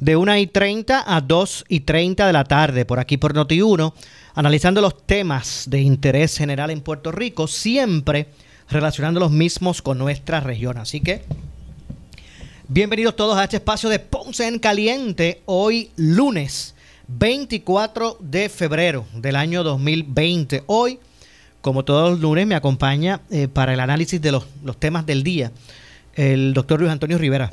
de 1 y 30 a 2 y 30 de la tarde, por aquí por Noti1, analizando los temas de interés general en Puerto Rico, siempre relacionando los mismos con nuestra región. Así que, bienvenidos todos a este espacio de Ponce en Caliente, hoy lunes 24 de febrero del año 2020. Hoy, como todos los lunes, me acompaña eh, para el análisis de los, los temas del día el doctor Luis Antonio Rivera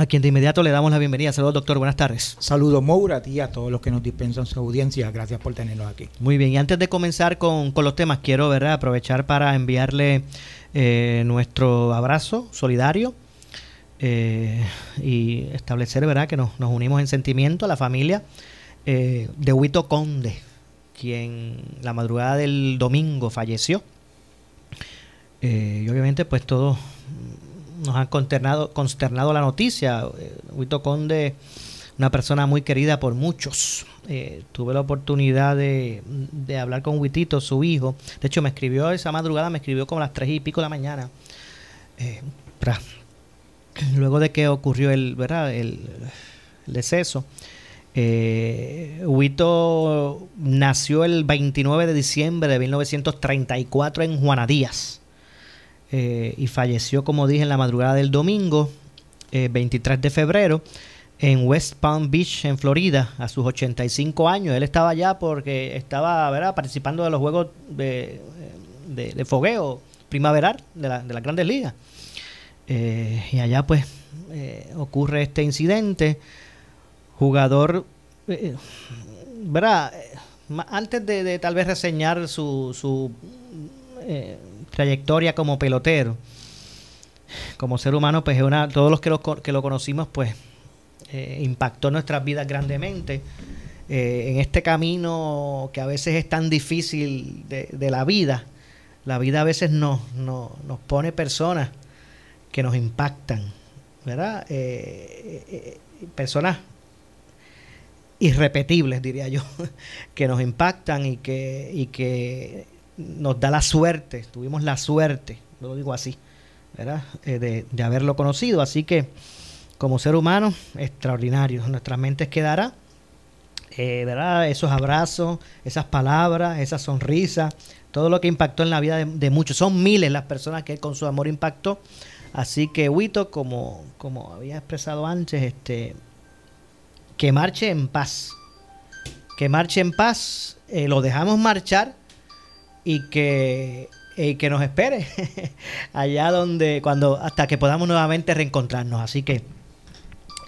a quien de inmediato le damos la bienvenida. Saludos, doctor. Buenas tardes. Saludos, Moura, a ti y a todos los que nos dispensan su audiencia. Gracias por tenernos aquí. Muy bien. Y antes de comenzar con, los temas, quiero ¿verdad? aprovechar para enviarle eh, nuestro abrazo solidario eh, y establecer ¿verdad? que nos, unimos en sentimiento a la familia eh, de Huito Conde, quien la madrugada del domingo falleció. y obviamente, pues todos nos han consternado, consternado la noticia. Eh, Huito Conde, una persona muy querida por muchos. Eh, tuve la oportunidad de, hablar con Huitito, su hijo. De hecho, me escribió esa madrugada, me escribió como a las tres y pico de la mañana. Eh, luego de que ocurrió el, ¿verdad? el, deceso. Huito nació el 29 de diciembre de 1934 en Juana Díaz eh, y falleció, como dije, en la madrugada del domingo, 23 eh, de febrero, en West Palm Beach, en Florida, a sus 85 años. Él estaba allá porque estaba ¿verdad? participando de los juegos de, fogueo primaveral de, la, de las grandes ligas. Eh, y allá pues ocurre este incidente. Jugador, ¿verdad? Antes de, tal vez reseñar su, su trayectoria como pelotero, como ser humano, pues es una, todos los que lo, que lo conocimos, pues eh, impactó nuestras vidas grandemente. Eh, en este camino que a veces es tan difícil de, la vida, la vida a veces nos, nos, pone personas que nos impactan, ¿verdad? Eh, personas irrepetibles, diría yo, que nos impactan y que, y que nos da la suerte, tuvimos la suerte, lo digo así, ¿verdad? Eh, de, haberlo conocido. Así que, como ser humano, extraordinario. Nuestras mentes quedará, eh, ¿verdad? Esos abrazos, esas palabras, esa sonrisa, todo lo que impactó en la vida de, muchos. Son miles las personas que con su amor impactó. Así que, Huito, como, como había expresado antes, este, que marche en paz. Que marche en paz. Eh, lo dejamos marchar y que, que nos espere allá donde, cuando, hasta que podamos nuevamente reencontrarnos. Así que,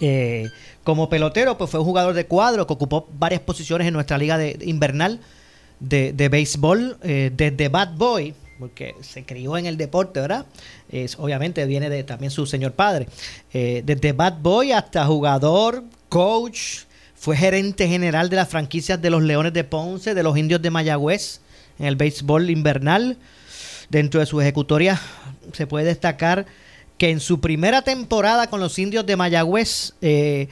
eh, como pelotero, pues fue un jugador de cuadro que ocupó varias posiciones en nuestra liga de, invernal de, de béisbol, eh, desde Bad Boy, porque se crió en el deporte, ¿verdad? Es, obviamente viene de también su señor padre. Eh, desde Bad Boy hasta jugador, coach, fue gerente general de las franquicias de los Leones de Ponce, de los Indios de Mayagüez, en el béisbol invernal. Dentro de su ejecutoria se puede destacar que en su primera temporada con los indios de Mayagüez, eh,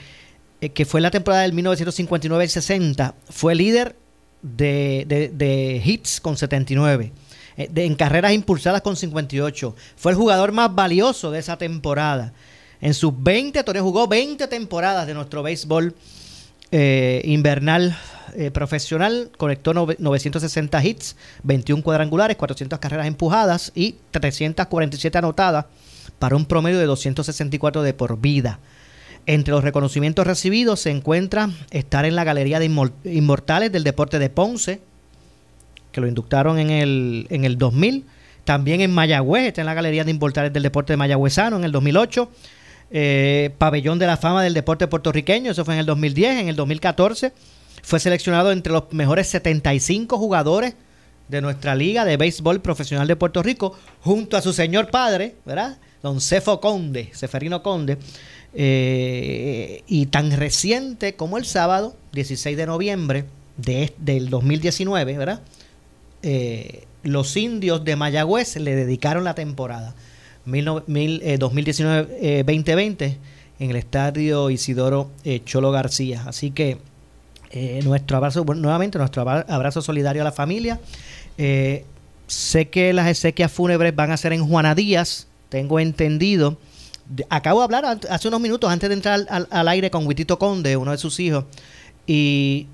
eh, que fue la temporada del 1959-60, fue líder de, hits con 79. Eh, en carreras impulsadas con 58. Fue el jugador más valioso de esa temporada. En sus 20 torneos jugó 20 temporadas de nuestro béisbol invernal eh, profesional conectó 960 hits, 21 cuadrangulares, 400 carreras empujadas y 347 anotadas para un promedio de 264 de por vida. Entre los reconocimientos recibidos se encuentra estar en la Galería de Inmortales del Deporte de Ponce, que lo inductaron en el, en el 2000. También en Mayagüez, está en la Galería de Importales del Deporte de Mayagüezano en el 2008. Eh, pabellón de la Fama del Deporte Puertorriqueño, eso fue en el 2010. En el 2014 fue seleccionado entre los mejores 75 jugadores de nuestra liga de béisbol profesional de Puerto Rico, junto a su señor padre, ¿verdad? Don Cefo Conde, Ceferino Conde. Eh, y tan reciente como el sábado, 16 de noviembre de, del 2019, ¿verdad? Eh, los indios de Mayagüez le dedicaron la temporada 2019-2020 eh, en el estadio Isidoro Cholo García. Así que nuestro abrazo, nuevamente nuestro abrazo solidario a la familia. sé que las exequias fúnebres van a ser en Juana Díaz, tengo entendido acabo de hablar hace unos minutos antes de entrar al, aire con Huitito Conde, uno de sus hijos, y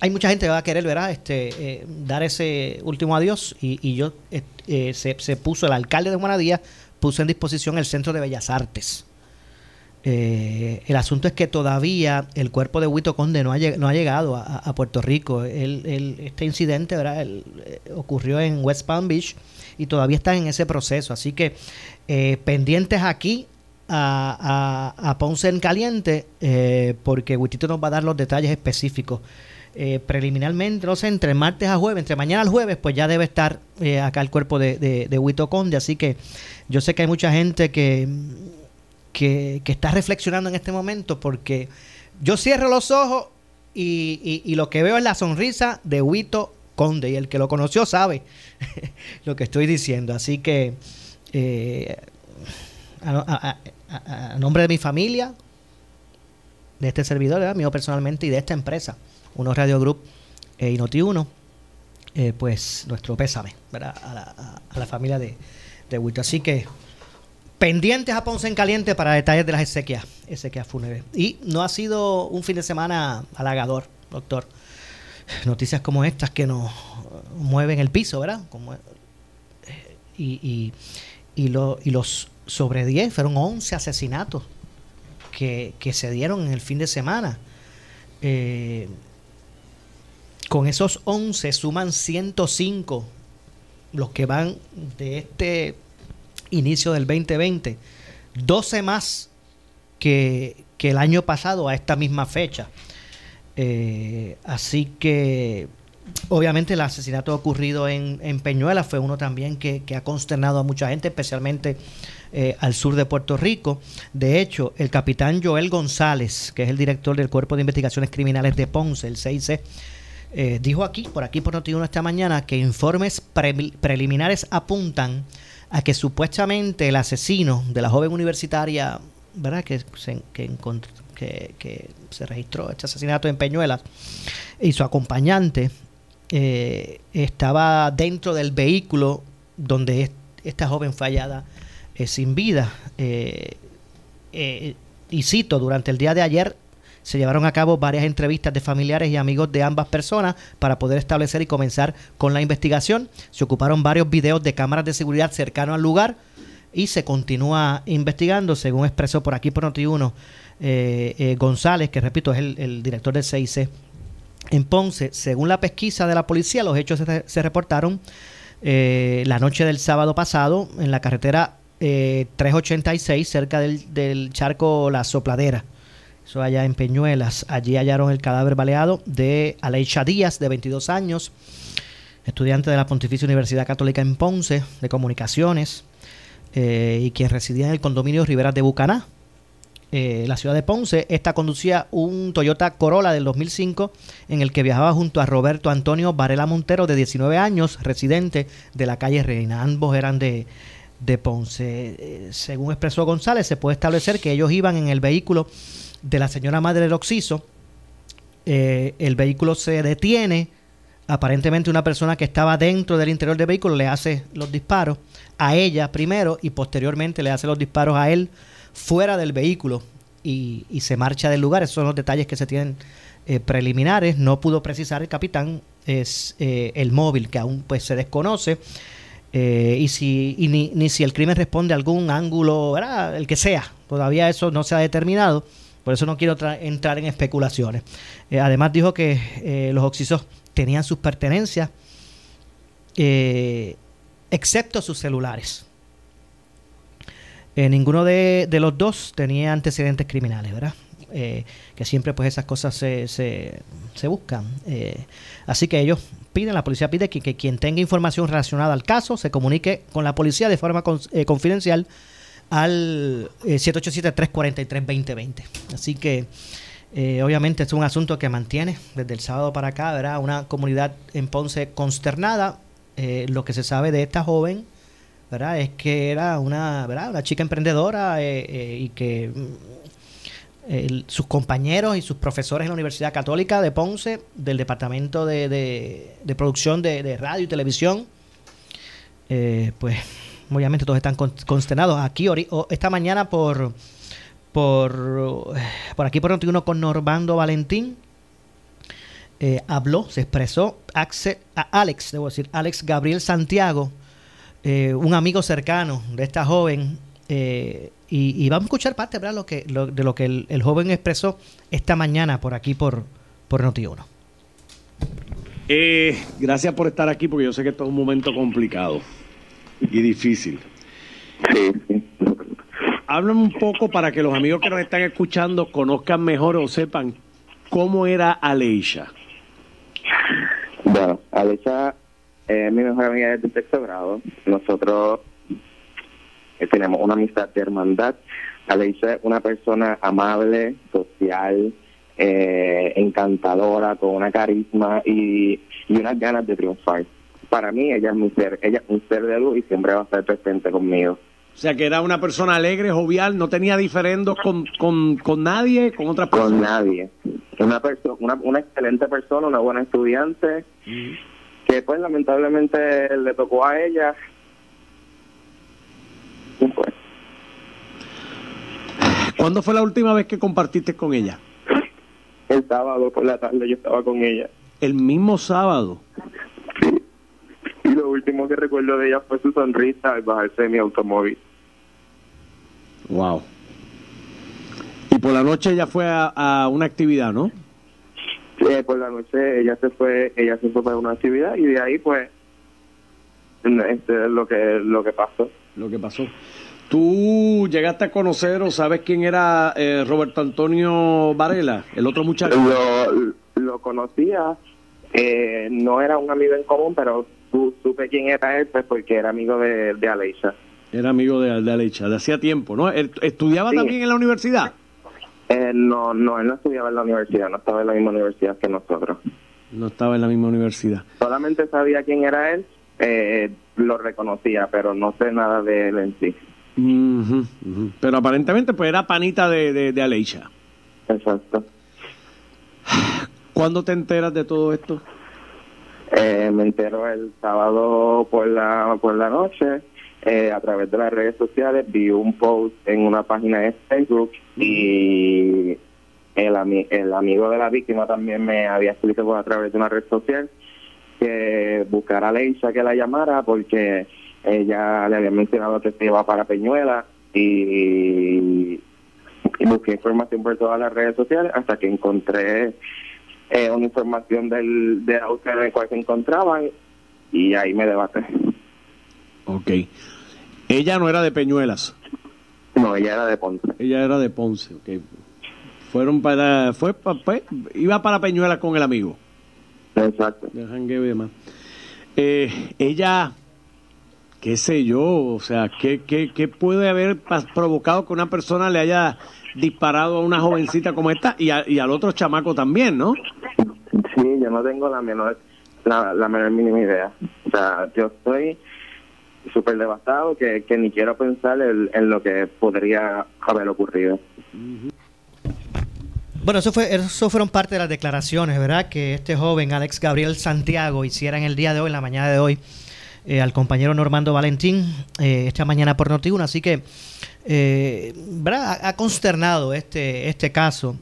hay mucha gente que va a querer, ¿verdad? Este, eh, dar ese último adiós y, yo eh, eh, se, puso el alcalde de Juanadía puso en disposición el Centro de Bellas Artes. el asunto es que todavía el cuerpo de Huito Conde no ha, no ha llegado a, Puerto Rico. este incidente ¿verdad? ocurrió en West Palm Beach y todavía están en ese proceso. Así que eh, pendientes aquí a, Ponce en Caliente, eh, porque Huitito nos va a dar los detalles específicos. Eh, preliminarmente, no sé, entre martes a jueves, entre mañana al jueves, pues ya debe estar acá el cuerpo de, de, Huito Conde. Así que yo sé que hay mucha gente que, que, está reflexionando en este momento, porque yo cierro los ojos y, y, lo que veo es la sonrisa de Huito Conde y el que lo conoció sabe lo que estoy diciendo. Así que eh, a, nombre de mi familia, de este servidor, mío personalmente y de esta empresa, Uno Radio Group eh, y Noti Uno, eh, pues nuestro pésame A, la, familia de, de Así que pendientes a Ponce en Caliente para detalles de las exequias, exequias fúnebres. Y no ha sido un fin de semana halagador, doctor noticias como estas que nos mueven el piso, ¿verdad? Eh, y, y, los sobre 10 fueron 11 asesinatos que, se dieron en el fin de semana. Eh, con esos 11 suman 105 los que van de este inicio del 2020, 12 más que, que el año pasado a esta misma fecha. Eh, así que obviamente el asesinato ocurrido en, en Peñuela fue uno también que, ha consternado a mucha gente, especialmente eh, al sur de Puerto Rico. De hecho, el capitán Joel González, que es el director del Cuerpo de Investigaciones Criminales de Ponce, el 6C, eh, dijo aquí, por aquí por Notiuno esta mañana, que informes preliminares apuntan a que supuestamente el asesino de la joven universitaria, ¿verdad? Que, se, que encontró que, se registró este asesinato en Peñuelas y su acompañante eh, estaba dentro del vehículo donde esta joven fue hallada eh, sin vida. Y cito, durante el día de ayer se llevaron a cabo varias entrevistas de familiares y amigos de ambas personas para poder establecer y comenzar con la investigación. Se ocuparon varios videos de cámaras de seguridad cercanos al lugar y se continúa investigando, según expresó por aquí por Noti1 eh, eh, González, que repito es el, director del CIC en Ponce. Según la pesquisa de la policía, los hechos se, reportaron eh, la noche del sábado pasado en la carretera 386, cerca del, charco La Sopladera. Eso allá en Peñuelas. Allí hallaron el cadáver baleado de Aleisha Díaz, de 22 años, estudiante de la Pontificia Universidad Católica en Ponce, de Comunicaciones, y quien residía en el condominio Rivera de Bucaná, eh, la ciudad de Ponce. Esta conducía un Toyota Corolla del 2005 en el que viajaba junto a Roberto Antonio Varela Montero, de 19 años, residente de la calle Reina. Ambos eran de, Ponce. Eh, según expresó González, se puede establecer que ellos iban en el vehículo de la señora madre del Oxiso. Eh, el vehículo se detiene. Aparentemente una persona que estaba dentro del interior del vehículo le hace los disparos a ella primero y posteriormente le hace los disparos a él fuera del vehículo y, se marcha del lugar. Esos son los detalles que se tienen eh, preliminares. No pudo precisar el capitán es eh, el móvil que aún pues se desconoce. Eh, y si ni, ni, si el crimen responde a algún ángulo, el que sea, todavía eso no se ha determinado. Por eso no quiero entrar en especulaciones. además dijo que los oxisos tenían sus pertenencias excepto sus celulares. Eh, ninguno de, los dos tenía antecedentes criminales, ¿verdad? Eh, que siempre pues esas cosas se, se, buscan. Eh, así que ellos piden, la policía pide que, quien tenga información relacionada al caso se comunique con la policía de forma confidencial al 787-343-2020. Así que obviamente es un asunto que mantiene desde el sábado para acá, ¿verdad? Una comunidad en Ponce consternada. lo que se sabe de esta joven ¿verdad? Es que era una, ¿verdad? una chica emprendedora eh, eh, y que mm, sus compañeros y sus profesores en la Universidad Católica de Ponce, del Departamento de, Producción de, Radio y Televisión, eh, pues obviamente todos están consternados. Aquí, esta mañana por, por, por aquí por uno con Normando Valentín, habló, se expresó a Alex, debo decir, Alex Gabriel Santiago, eh, un amigo cercano de esta joven. Eh, y, vamos a escuchar parte Lo que, de lo que el, joven expresó esta mañana por aquí, por, por Noti1. Eh, gracias por estar aquí, porque yo sé que esto es un momento complicado y difícil. Sí, Háblame un poco para que los amigos que nos están escuchando conozcan mejor o sepan cómo era Aleisha. Bueno, Aleisha es mi mejor amiga desde sexto grado. Nosotros eh, tenemos una amistad de hermandad. Aleisa es una persona amable, social, eh, encantadora, con una carisma y, y unas ganas de triunfar. Para mí ella es mi ser, ella es un ser de luz y siempre va a estar presente conmigo. O sea, que era una persona alegre, jovial, no tenía diferendos con, con, con nadie, con otras personas. Con nadie. Una, persona una, una excelente persona, una buena estudiante que pues lamentablemente le tocó a ella. Pues. ¿Cuándo fue la última vez que compartiste con ella? El sábado por la tarde yo estaba con ella. ¿El mismo sábado? Sí. Lo último que recuerdo de ella fue su sonrisa al bajarse de mi automóvil. Wow. Y por la noche ella fue a, a una actividad, ¿no? Eh, por la noche ella se fue ella se fue para una actividad y de ahí pues este es lo que lo que pasó lo que pasó tú llegaste a conocer o sabes quién era eh, Roberto Antonio Varela el otro muchacho lo, lo conocía eh, no era un amigo en común pero supe quién era él pues porque era amigo de, de Aleisha era amigo de, de Aleisha de hacía tiempo no estudiaba también en la universidad eh, no, no, él no estudiaba en la universidad, no estaba en la misma universidad que nosotros. No estaba en la misma universidad. Solamente sabía quién era él, eh, lo reconocía, pero no sé nada de él en sí. Pero aparentemente pues era panita de, de, de Aleisha. Exacto. ¿Cuándo te enteras de todo esto? Eh, me entero el sábado por la, por la noche eh, a través de las redes sociales, vi un post en una página de Facebook y el, el amigo de la víctima también me había escrito a través de una red social que buscara a Leisha que la llamara porque ella le había mencionado que se iba para Peñuela y, busqué información por todas las redes sociales hasta que encontré eh, una información del, del auto en el cual se encontraban y ahí me debaté. Ok. Ella no era de Peñuelas. No, ella era de Ponce. Ella era de Ponce, ok. Fueron para, fue, pues, iba para Peñuelas con el amigo. Exacto. De jangueo y demás. Eh, ella, qué sé yo, o sea, ¿qué, qué, qué puede haber provocado que una persona le haya disparado a una jovencita como esta y, y al otro chamaco también, ¿no? Sí, yo no tengo la menor, la, la menor mínima idea. O sea, yo estoy súper devastado que, ni quiero pensar en, lo que podría haber ocurrido. Bueno, eso, fue, eso fueron parte de las declaraciones, ¿verdad? Que este joven, Alex Gabriel Santiago, hiciera en el día de hoy, en la mañana de hoy, eh, al compañero Normando Valentín, eh, esta mañana por Noti1. Así que, eh. Ha, consternado este, este caso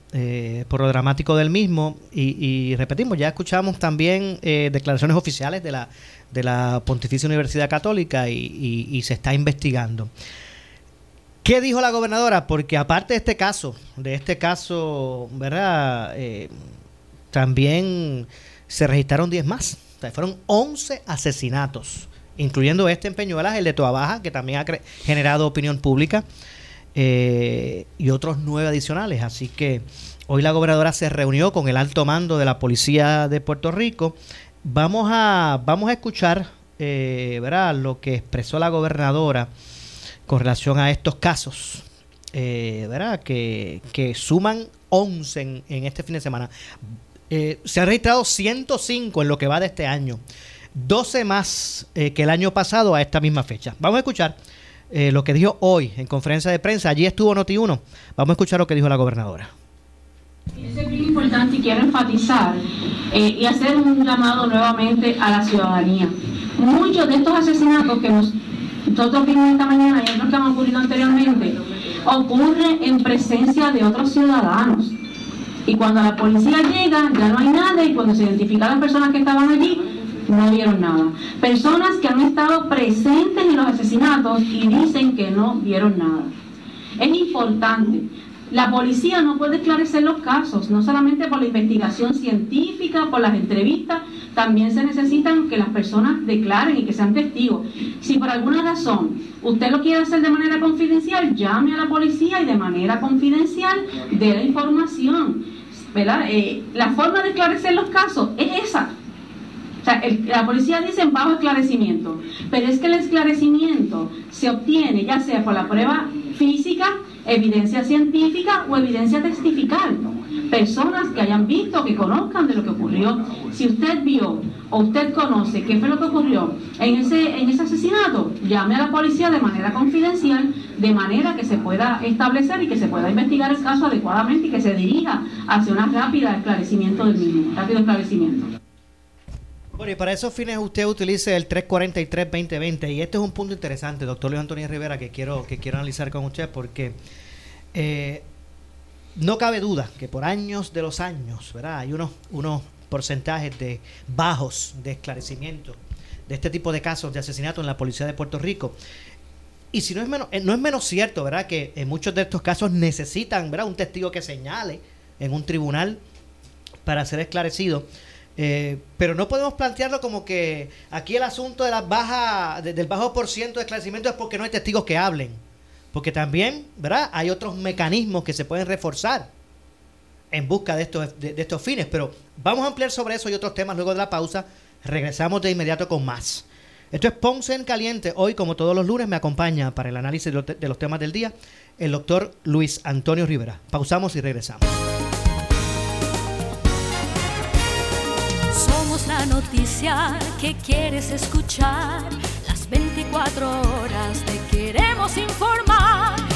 por lo dramático del mismo. Y, repetimos, ya escuchamos también declaraciones oficiales de la de la Pontificia Universidad Católica y, se está investigando. ¿Qué dijo la gobernadora? Porque aparte de este caso, de este caso, ¿verdad? Eh, también se registraron 10 más. fueron 11 asesinatos incluyendo este en Peñuelas, el de Toabaja, que también ha generado opinión pública, eh, y otros nueve adicionales. Así que hoy la gobernadora se reunió con el alto mando de la Policía de Puerto Rico. Vamos a, vamos a escuchar eh, lo que expresó la gobernadora con relación a estos casos. Eh, ¿verdad? Que, que suman 11 en, este fin de semana. Eh, se han registrado 105 en lo que va de este año. 12 más eh, que el año pasado a esta misma fecha. Vamos a escuchar eh, lo que dijo hoy en conferencia de prensa. Allí estuvo Noti1. Vamos a escuchar lo que dijo la gobernadora. Es muy importante y quiero enfatizar y hacer un llamado nuevamente a la ciudadanía. Muchos de estos asesinatos que nosotros vimos esta mañana y otros que han ocurrido anteriormente ocurren en presencia de otros ciudadanos. Y cuando la policía llega, ya no hay nada, y cuando se identifican las personas que estaban allí, no vieron nada. Personas que han estado presentes en los asesinatos y dicen que no vieron nada. Es importante. La policía no puede esclarecer los casos, no solamente por la investigación científica, por las entrevistas, también se necesitan que las personas declaren y que sean testigos. Si por alguna razón usted lo quiere hacer de manera confidencial, llame a la policía y de manera confidencial dé la información. Eh, la forma de esclarecer los casos es esa. La policía dice bajo esclarecimiento, pero es que el esclarecimiento se obtiene ya sea por la prueba física, evidencia científica o evidencia testifical. Personas que hayan visto, que conozcan de lo que ocurrió. Si usted vio o usted conoce qué fue lo que ocurrió en ese, en ese asesinato, llame a la policía de manera confidencial, de manera que se pueda establecer y que se pueda investigar el caso adecuadamente y que se dirija hacia un rápido esclarecimiento del mismo, rápido esclarecimiento. Bueno, y para esos fines usted utilice el 343-2020 y este es un punto interesante, doctor Luis Antonio Rivera, que quiero, que quiero analizar con usted porque eh, no cabe duda que por años de los años, ¿verdad? Hay unos, unos porcentajes de bajos de esclarecimiento de este tipo de casos de asesinato en la policía de Puerto Rico. Y si no es menos, eh, no es menos cierto, ¿verdad? Que en muchos de estos casos necesitan, ¿verdad? Un testigo que señale en un tribunal para ser esclarecido. Eh, pero no podemos plantearlo como que aquí el asunto de la baja, del bajo por ciento de esclarecimiento es porque no hay testigos que hablen. Porque también, ¿verdad? Hay otros mecanismos que se pueden reforzar en busca de estos, de, estos fines. Pero vamos a ampliar sobre eso y otros temas luego de la pausa. Regresamos de inmediato con más. Esto es Ponce en Caliente. Hoy, como todos los lunes, me acompaña para el análisis de los temas del día el doctor Luis Antonio Rivera. Pausamos y regresamos. Noticia que quieres escuchar. Las 24 horas te queremos informar.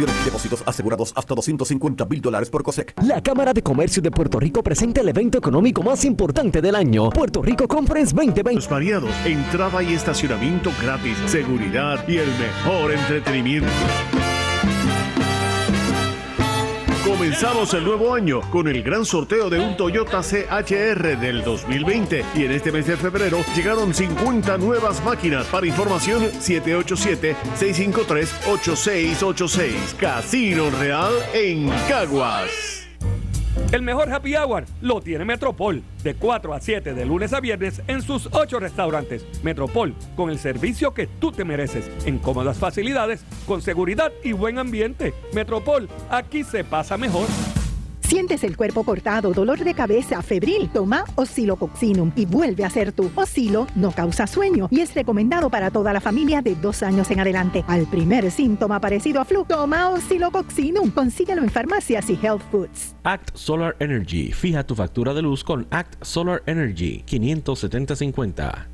y depósitos asegurados hasta 250 mil dólares por COSEC. La Cámara de Comercio de Puerto Rico presenta el evento económico más importante del año, Puerto Rico Conference 2020. Los variados, entrada y estacionamiento gratis, seguridad y el mejor entretenimiento. Comenzamos el nuevo año con el gran sorteo de un Toyota CHR del 2020 y en este mes de febrero llegaron 50 nuevas máquinas. Para información 787-653-8686. Casino Real en Caguas. El mejor happy hour lo tiene Metropol, de 4 a 7 de lunes a viernes en sus 8 restaurantes. Metropol, con el servicio que tú te mereces, en cómodas facilidades, con seguridad y buen ambiente. Metropol, aquí se pasa mejor. Sientes el cuerpo cortado, dolor de cabeza, febril, toma Oscilococcinum y vuelve a ser tú. Oscilo no causa sueño y es recomendado para toda la familia de dos años en adelante. Al primer síntoma parecido a flu, toma Oscilococcinum. Consíguelo en farmacias y health foods. Act Solar Energy. Fija tu factura de luz con Act Solar Energy 57050.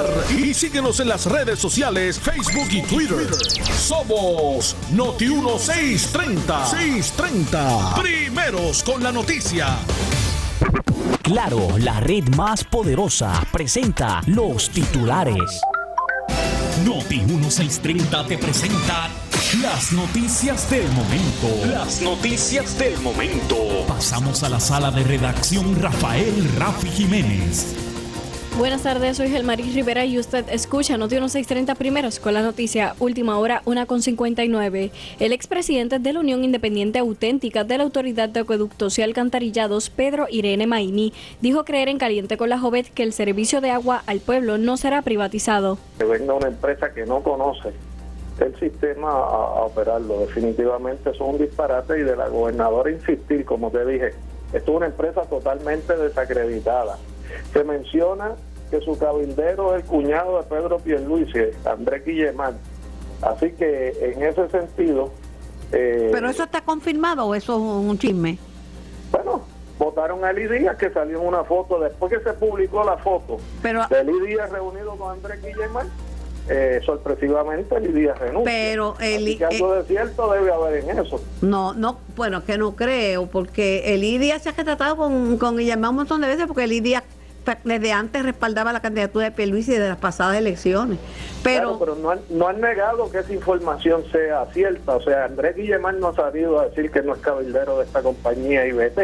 y síguenos en las redes sociales Facebook y Twitter. Somos Noti 1630. 630. Primeros con la noticia. Claro, la red más poderosa presenta los titulares. Noti 1630 te presenta las noticias del momento. Las noticias del momento. Pasamos a la sala de redacción Rafael Rafi Jiménez. Buenas tardes, soy Gelmaris Rivera y usted escucha Noti 1630 primeros con la noticia Última Hora 1 con 59. El expresidente de la Unión Independiente Auténtica de la Autoridad de Acueductos y Alcantarillados, Pedro Irene Maini, dijo creer en caliente con la joven que el servicio de agua al pueblo no será privatizado. Que venga una empresa que no conoce el sistema a, a operarlo. Definitivamente eso es un disparate y de la gobernadora insistir, como te dije, esto es una empresa totalmente desacreditada. Se menciona que su cabildero es el cuñado de Pedro Pierluisi, Andrés Guillemán. Así que en ese sentido... eh, ¿Pero eso está confirmado o eso es un chisme? Bueno, votaron a Eli Díaz, que salió en una foto, después que se publicó la foto Pero- de Eli Díaz reunido con Andrés Guillemán, eh, sorpresivamente Eli Díaz renuncia. Pero Eli- Así que algo eh, de cierto debe haber en eso. No, no, bueno, que no creo, porque el IDIA se ha tratado con, con Guillermo un montón de veces, porque el IDIA desde antes respaldaba la candidatura de Pierluisi de las pasadas elecciones. Pero, Claro, pero no han, no han negado que esa información sea cierta. O sea, Andrés Guillemán no ha salido a decir que no es cabildero de esta compañía IBT,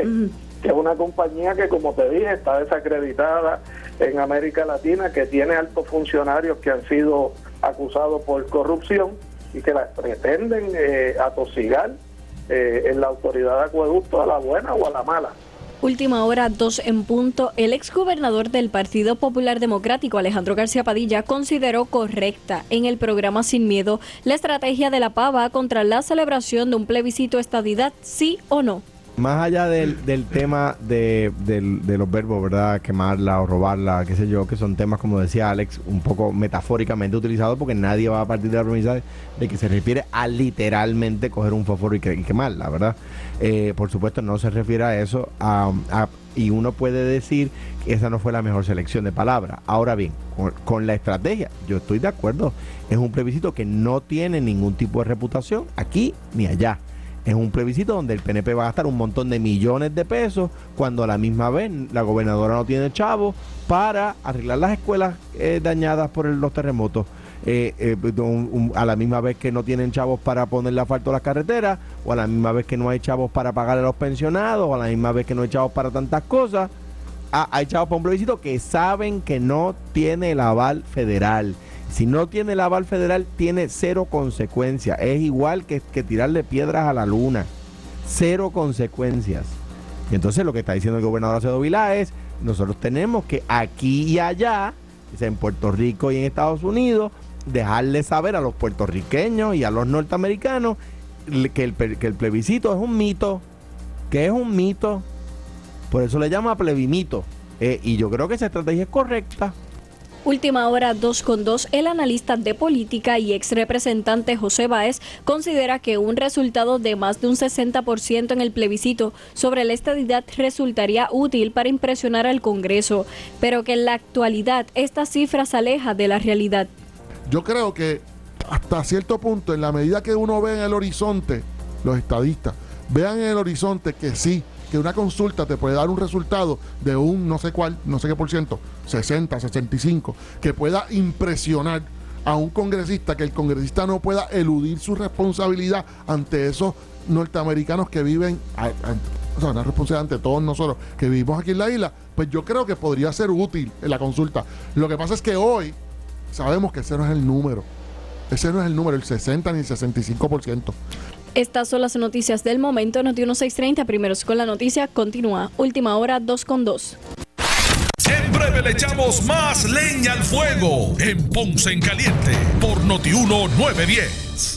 que es una compañía que, como te dije, está desacreditada en América Latina, que tiene altos funcionarios que han sido acusados por corrupción y que la pretenden eh, atosigar eh, en la autoridad de acueducto a la buena o a la mala. Última hora 2 en punto. El exgobernador del Partido Popular Democrático, Alejandro García Padilla, consideró correcta en el programa Sin Miedo la estrategia de la pava contra la celebración de un plebiscito estadidad, sí o no. Más allá del, del tema de, del- de los verbos, ¿verdad? Quemarla o robarla, qué sé yo, que son temas, como decía Alex, un poco metafóricamente utilizados porque nadie va a partir de la premisa de, que se refiere a literalmente coger un fósforo y, y quemarla, ¿verdad? Eh, por supuesto, no se refiere a eso a- a- y uno puede decir que esa no fue la mejor selección de palabras. Ahora bien, con, con la estrategia, yo estoy de acuerdo. Es un plebiscito que no tiene ningún tipo de reputación aquí ni allá. Es un plebiscito donde el PNP va a gastar un montón de millones de pesos cuando a la misma vez la gobernadora no tiene chavo para arreglar las escuelas eh, dañadas por el- los terremotos. Eh, eh, un- a la misma vez que no tienen chavos para ponerle asfalto a las carreteras, o a la misma vez que no hay chavos para pagar a los pensionados, o a la misma vez que no hay chavos para tantas cosas. Ah, hay chavos para un plebiscito que saben que no tiene el aval federal. Si no tiene el aval federal, tiene cero consecuencias. Es igual que, tirarle piedras a la luna. Cero consecuencias. Y entonces lo que está diciendo el gobernador Acedo Vilá es, nosotros tenemos que aquí y allá, en Puerto Rico y en Estados Unidos, dejarle saber a los puertorriqueños y a los norteamericanos que el plebiscito es un mito, que es un mito. Por eso le llama plebimito. Eh, y yo creo que esa estrategia es correcta. Última hora 2 con 2, el analista de política y ex representante José Báez considera que un resultado de más de un 60% en el plebiscito sobre la estadidad resultaría útil para impresionar al Congreso, pero que en la actualidad esta cifra se aleja de la realidad. Yo creo que hasta cierto punto, en la medida que uno ve en el horizonte, los estadistas, vean en el horizonte que sí, que una consulta te puede dar un resultado de un no sé cuál, no sé qué por ciento, 60, 65, que pueda impresionar a un congresista, que el congresista no pueda eludir su responsabilidad ante esos norteamericanos que viven, o sea, una responsabilidad ante todos nosotros que vivimos aquí en la isla, pues yo creo que podría ser útil en la consulta. Lo que pasa es que hoy sabemos que ese no es el número. Ese no es el número, el 60 ni el 65%. Estas son las noticias del momento. Noti 1630, primeros con la noticia, continúa. Última hora 2 con 2. En le echamos más leña al fuego en Ponce en Caliente por Notiuno 910.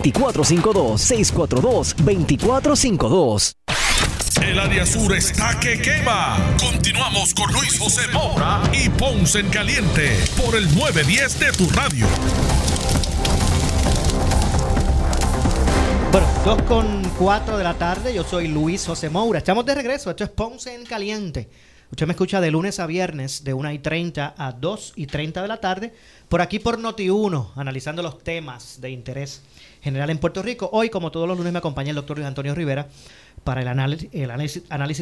642-2452. El área sur está que quema. Continuamos con Luis José Moura y Ponce en Caliente por el 910 de tu radio. Bueno, 2 con 4 de la tarde, yo soy Luis José Moura. Estamos de regreso, esto es Ponce en Caliente. Usted me escucha de lunes a viernes, de 1 y 30 a 2 y 30 de la tarde, por aquí por Noti1, analizando los temas de interés general en Puerto Rico. Hoy, como todos los lunes, me acompaña el doctor Luis Antonio Rivera para el análisis,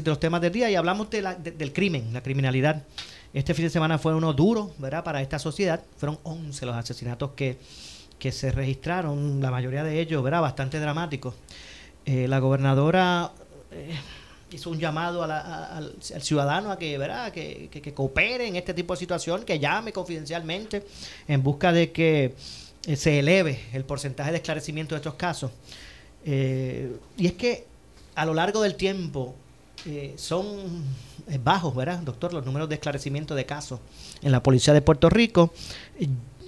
de los temas del día y hablamos de la, de, del crimen, la criminalidad. Este fin de semana fue uno duro, ¿verdad? Para esta sociedad. Fueron 11 los asesinatos que, que se registraron, la mayoría de ellos, ¿verdad? Bastante dramáticos. Eh, la gobernadora eh, hizo un llamado a la, al, ciudadano a que, ¿verdad? Que, que, que, coopere en este tipo de situación, que llame confidencialmente en busca de que eh, se eleve el porcentaje de esclarecimiento de estos casos. Eh, y es que a lo largo del tiempo eh, son bajos, ¿verdad, doctor? Los números de esclarecimiento de casos en la policía de Puerto Rico.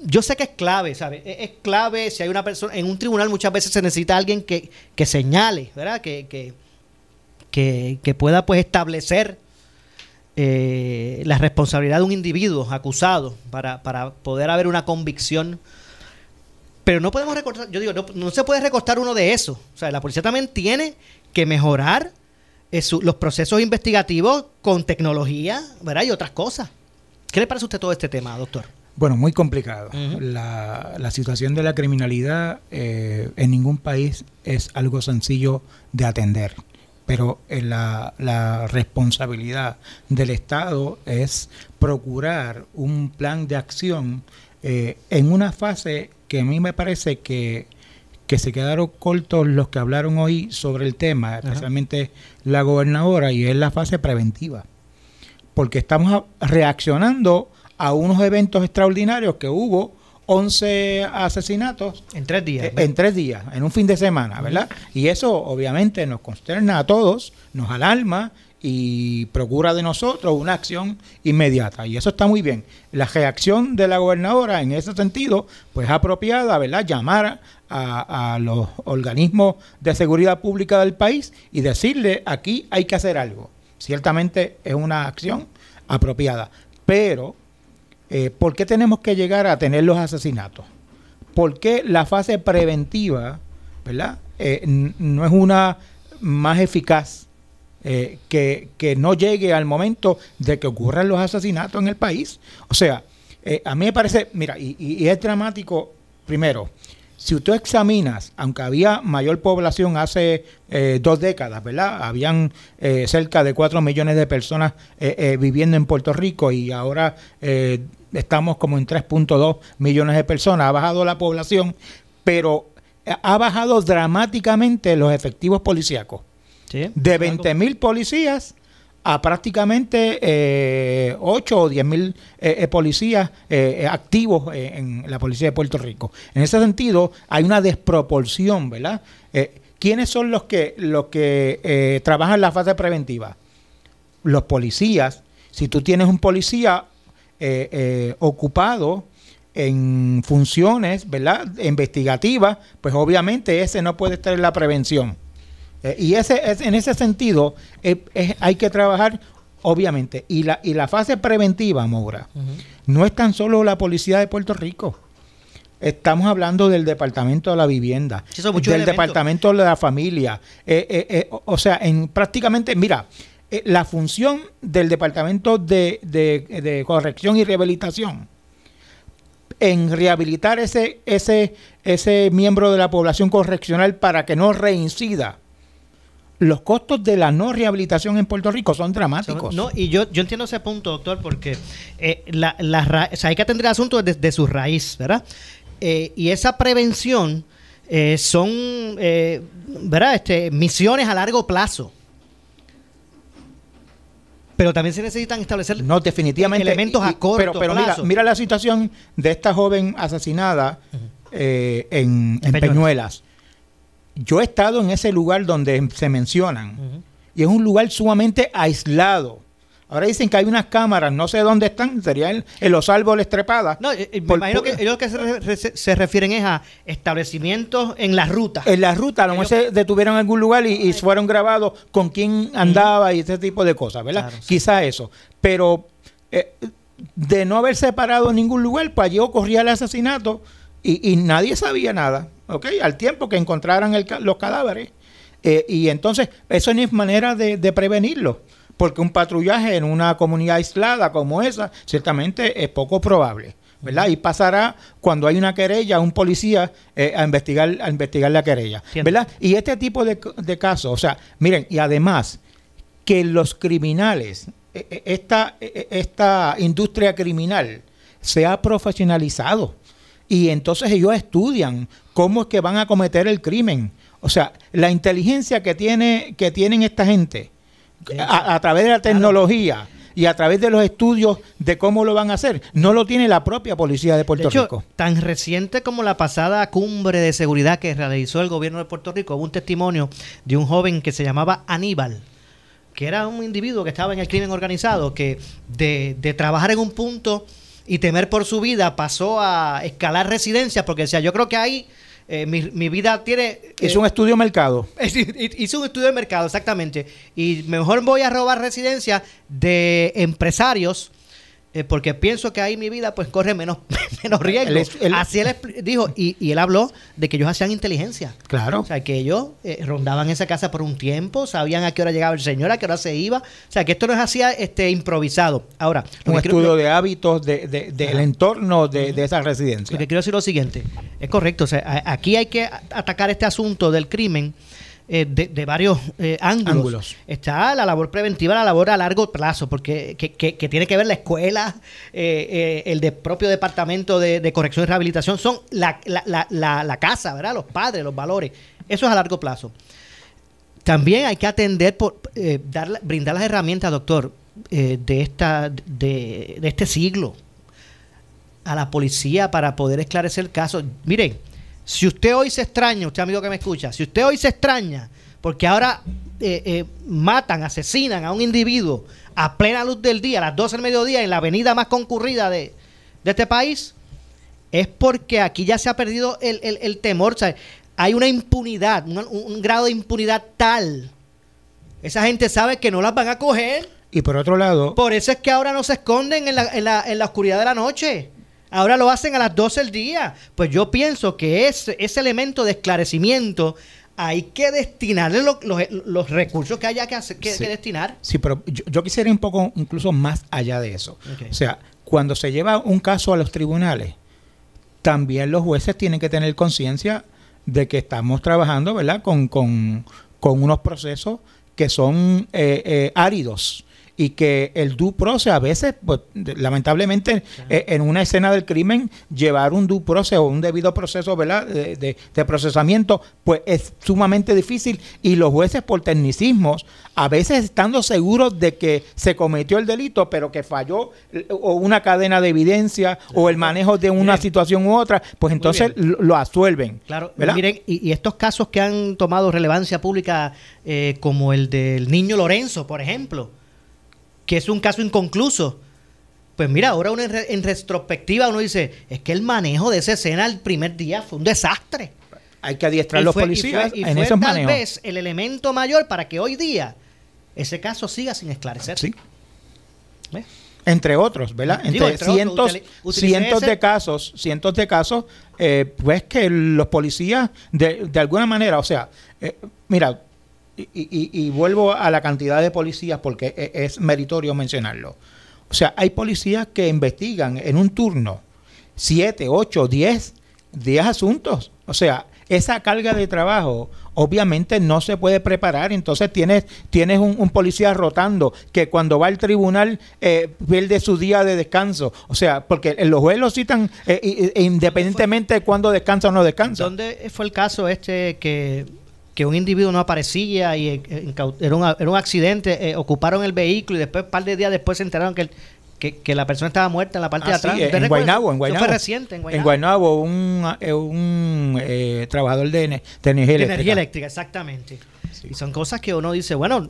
Yo sé que es clave, ¿sabe? Es, clave si hay una persona, en un tribunal muchas veces se necesita alguien que, que señale, ¿verdad? Que, que, que, pueda pues establecer la responsabilidad de un individuo acusado para, para poder haber una convicción pero no podemos recortar, yo digo, no, no, se puede recortar uno de eso. O sea, la policía también tiene que mejorar eh, su, los procesos investigativos con tecnología, ¿verdad? Y otras cosas. ¿Qué le parece a usted todo este tema, doctor? Bueno, muy complicado. Uh -huh. la, la, situación de la criminalidad eh, en ningún país es algo sencillo de atender. Pero eh, la, la responsabilidad del Estado es procurar un plan de acción eh, en una fase que a mí me parece que, que se quedaron cortos los que hablaron hoy sobre el tema, especialmente Ajá. la gobernadora, y es la fase preventiva. Porque estamos reaccionando a unos eventos extraordinarios que hubo 11 asesinatos en tres días. Eh, en tres días, en un fin de semana, ¿verdad? Y eso obviamente nos consterna a todos, nos alarma y procura de nosotros una acción inmediata. Y eso está muy bien. La reacción de la gobernadora en ese sentido, pues apropiada, ¿verdad? Llamar a, a, los organismos de seguridad pública del país y decirle, aquí hay que hacer algo. Ciertamente es una acción apropiada. Pero, eh, ¿por qué tenemos que llegar a tener los asesinatos? ¿Por qué la fase preventiva, ¿verdad? Eh, no es una más eficaz eh, que, que, no llegue al momento de que ocurran los asesinatos en el país. O sea, eh, a mí me parece, mira, y, es dramático, primero, si tú examinas, aunque había mayor población hace eh, dos décadas, ¿verdad? Habían eh, cerca de 4 millones de personas viviendo en Puerto Rico y ahora estamos como en 3.2 millones de personas. Ha bajado la población, pero ha bajado dramáticamente los efectivos policíacos. ¿Sí? De 20 mil policías a prácticamente eh, 8 o 10 mil eh, eh, policías eh, activos en la policía de Puerto Rico. En ese sentido, hay una desproporción, ¿verdad? ¿Quiénes son los que, los que trabajan en la fase preventiva? Los policías. Si tú tienes un policía ocupado en funciones, ¿verdad? Investigativas, pues obviamente ese no puede estar en la prevención. Eh, y ese, es, en ese sentido hay que trabajar, obviamente. Y la, y la fase preventiva, Moura, no es tan solo la policía de Puerto Rico. Estamos hablando del Departamento de la Vivienda, del Departamento de la Familia. Eh, eh, o sea, en prácticamente, mira, la función del Departamento de, de, Corrección y Rehabilitación en rehabilitar ese, ese, ese miembro de la población correccional para que no reincida los costos de la no rehabilitación en Puerto Rico son dramáticos. No, y yo, yo entiendo ese punto, doctor, porque eh, la, la hay que atender el asunto desde su raíz, ¿verdad? Eh, y esa prevención eh, son, ¿verdad? Este, misiones a largo plazo. Pero también se necesitan establecer no, definitivamente, elementos a corto pero, pero Mira, mira la situación de esta joven asesinada en, en Peñuelas yo he estado en ese lugar donde se mencionan y es un lugar sumamente aislado. Ahora dicen que hay unas cámaras, no sé dónde están, serían en, los árboles trepadas. No, eh, eh, me imagino que ellos que se, refieren es a establecimientos en la ruta. En la ruta, a lo mejor se detuvieron en algún lugar y, fueron grabados con quién andaba y ese tipo de cosas, ¿verdad? Quizá eso. Pero eh, de no haber separado en ningún lugar, pues allí ocurría el asesinato y nadie sabía nada. ¿Ok? Al tiempo que encontraran los cadáveres. Eh, y entonces, eso no es manera de, prevenirlo, porque un patrullaje en una comunidad aislada como esa, ciertamente es poco probable. ¿verdad? Y pasará cuando hay una querella, un policía eh, a investigar a investigar la querella, ¿verdad? Y este tipo de, de, casos, o sea, miren, y además que los criminales, e, e, esta, e, esta industria criminal se ha profesionalizado y entonces ellos estudian cómo es que van a cometer el crimen. O sea, la inteligencia que tiene que tienen esta gente a, través de la tecnología y a través de los estudios de cómo lo van a hacer, no lo tiene la propia policía de Puerto Rico. Tan reciente como la pasada cumbre de seguridad que realizó el gobierno de Puerto Rico, hubo un testimonio de un joven que se llamaba Aníbal que era un individuo que estaba en el crimen organizado, que de, de trabajar en un punto y temer por su vida pasó a escalar residencias porque decía, yo creo que ahí eh, mi, mi, vida tiene... es un estudio de mercado. Hizo un estudio de mercado, exactamente. Y mejor voy a robar residencias de empresarios eh, porque pienso que ahí mi vida pues corre menos, menos riesgo. Así él dijo, y, y, él habló de que ellos hacían inteligencia. Claro. O sea, que ellos eh, rondaban esa casa por un tiempo, sabían a qué hora llegaba el señor, a qué hora se iba. O sea, que esto no es así este, improvisado. Ahora, un estudio de hábitos de, del entorno de, de, esa residencia. Lo que quiero decir lo siguiente, es correcto, o sea, aquí hay que atacar este asunto del crimen eh, de, varios eh, ángulos. Está la labor preventiva, la labor a largo plazo, porque que, tiene que ver la escuela, eh, el de propio departamento de, corrección y rehabilitación, son la, la, casa, ¿verdad? Los padres, los valores. Eso es a largo plazo. También hay que atender, por, dar, brindar las herramientas, doctor, de, esta, de, de este siglo a la policía para poder esclarecer el caso. Miren, si usted hoy se extraña, usted amigo que me escucha, si usted hoy se extraña porque ahora eh, eh, matan, asesinan a un individuo a plena luz del día, a las 12 del mediodía, en la avenida más concurrida de, este país, es porque aquí ya se ha perdido el, temor. hay una impunidad, un, grado de impunidad tal. Esa gente sabe que no las van a coger. Y por otro lado... Por eso es que ahora no se esconden en la, en la, en la oscuridad de la noche. Ahora lo hacen a las 12 del día. Pues yo pienso que ese, ese elemento de esclarecimiento hay que destinarle los, recursos que haya que, destinar. Sí, pero yo, quisiera ir un poco incluso más allá de eso. O sea, cuando se lleva un caso a los tribunales, también los jueces tienen que tener conciencia de que estamos trabajando, ¿verdad? Con, con, con unos procesos que son eh, eh, áridos y que el due process a veces, pues lamentablemente eh, en una escena del crimen, llevar un due process o un debido proceso ¿verdad? De, de, procesamiento, pues es sumamente difícil y los jueces por tecnicismos, a veces estando seguros de que se cometió el delito, pero que falló eh, o una cadena de evidencia o el manejo de una situación u otra, pues entonces lo, asuelven. Claro, miren, y, estos casos que han tomado relevancia pública, eh, como el del niño Lorenzo, por ejemplo, que es un caso inconcluso. Pues mira, ahora uno en, retrospectiva uno dice, es que el manejo de esa escena el primer día fue un desastre. Hay que adiestrar a los policías y fue, tal vez el elemento mayor para que hoy día ese caso siga sin esclarecer. Sí. Entre otros, ¿verdad? Entre, cientos, cientos de casos, cientos de casos, eh, pues que los policías, de, de alguna manera, o sea, eh, mira, y, vuelvo a la cantidad de policías porque e, es, meritorio mencionarlo. O sea, hay policías que investigan en un turno 7, 8, 10, 10 asuntos. O sea, esa carga de trabajo obviamente no se puede preparar. Entonces tienes, tienes un, policía rotando que cuando va al tribunal eh, pierde su día de descanso. O sea, porque los jueces lo citan eh, independientemente de cuándo descansa o no descansa. ¿Dónde fue el caso este que que un individuo no aparecía y eh, era un, era un accidente, eh, ocuparon el vehículo y después, un par de días después se enteraron que, que, la persona estaba muerta en la parte de ah, atrás. en, Guaynabo, en Guaynabo. fue reciente en Guaynabo. En Guaynabo, un, eh, un trabajador de, energía eléctrica. energía eléctrica, exactamente. Y son cosas que uno dice, bueno,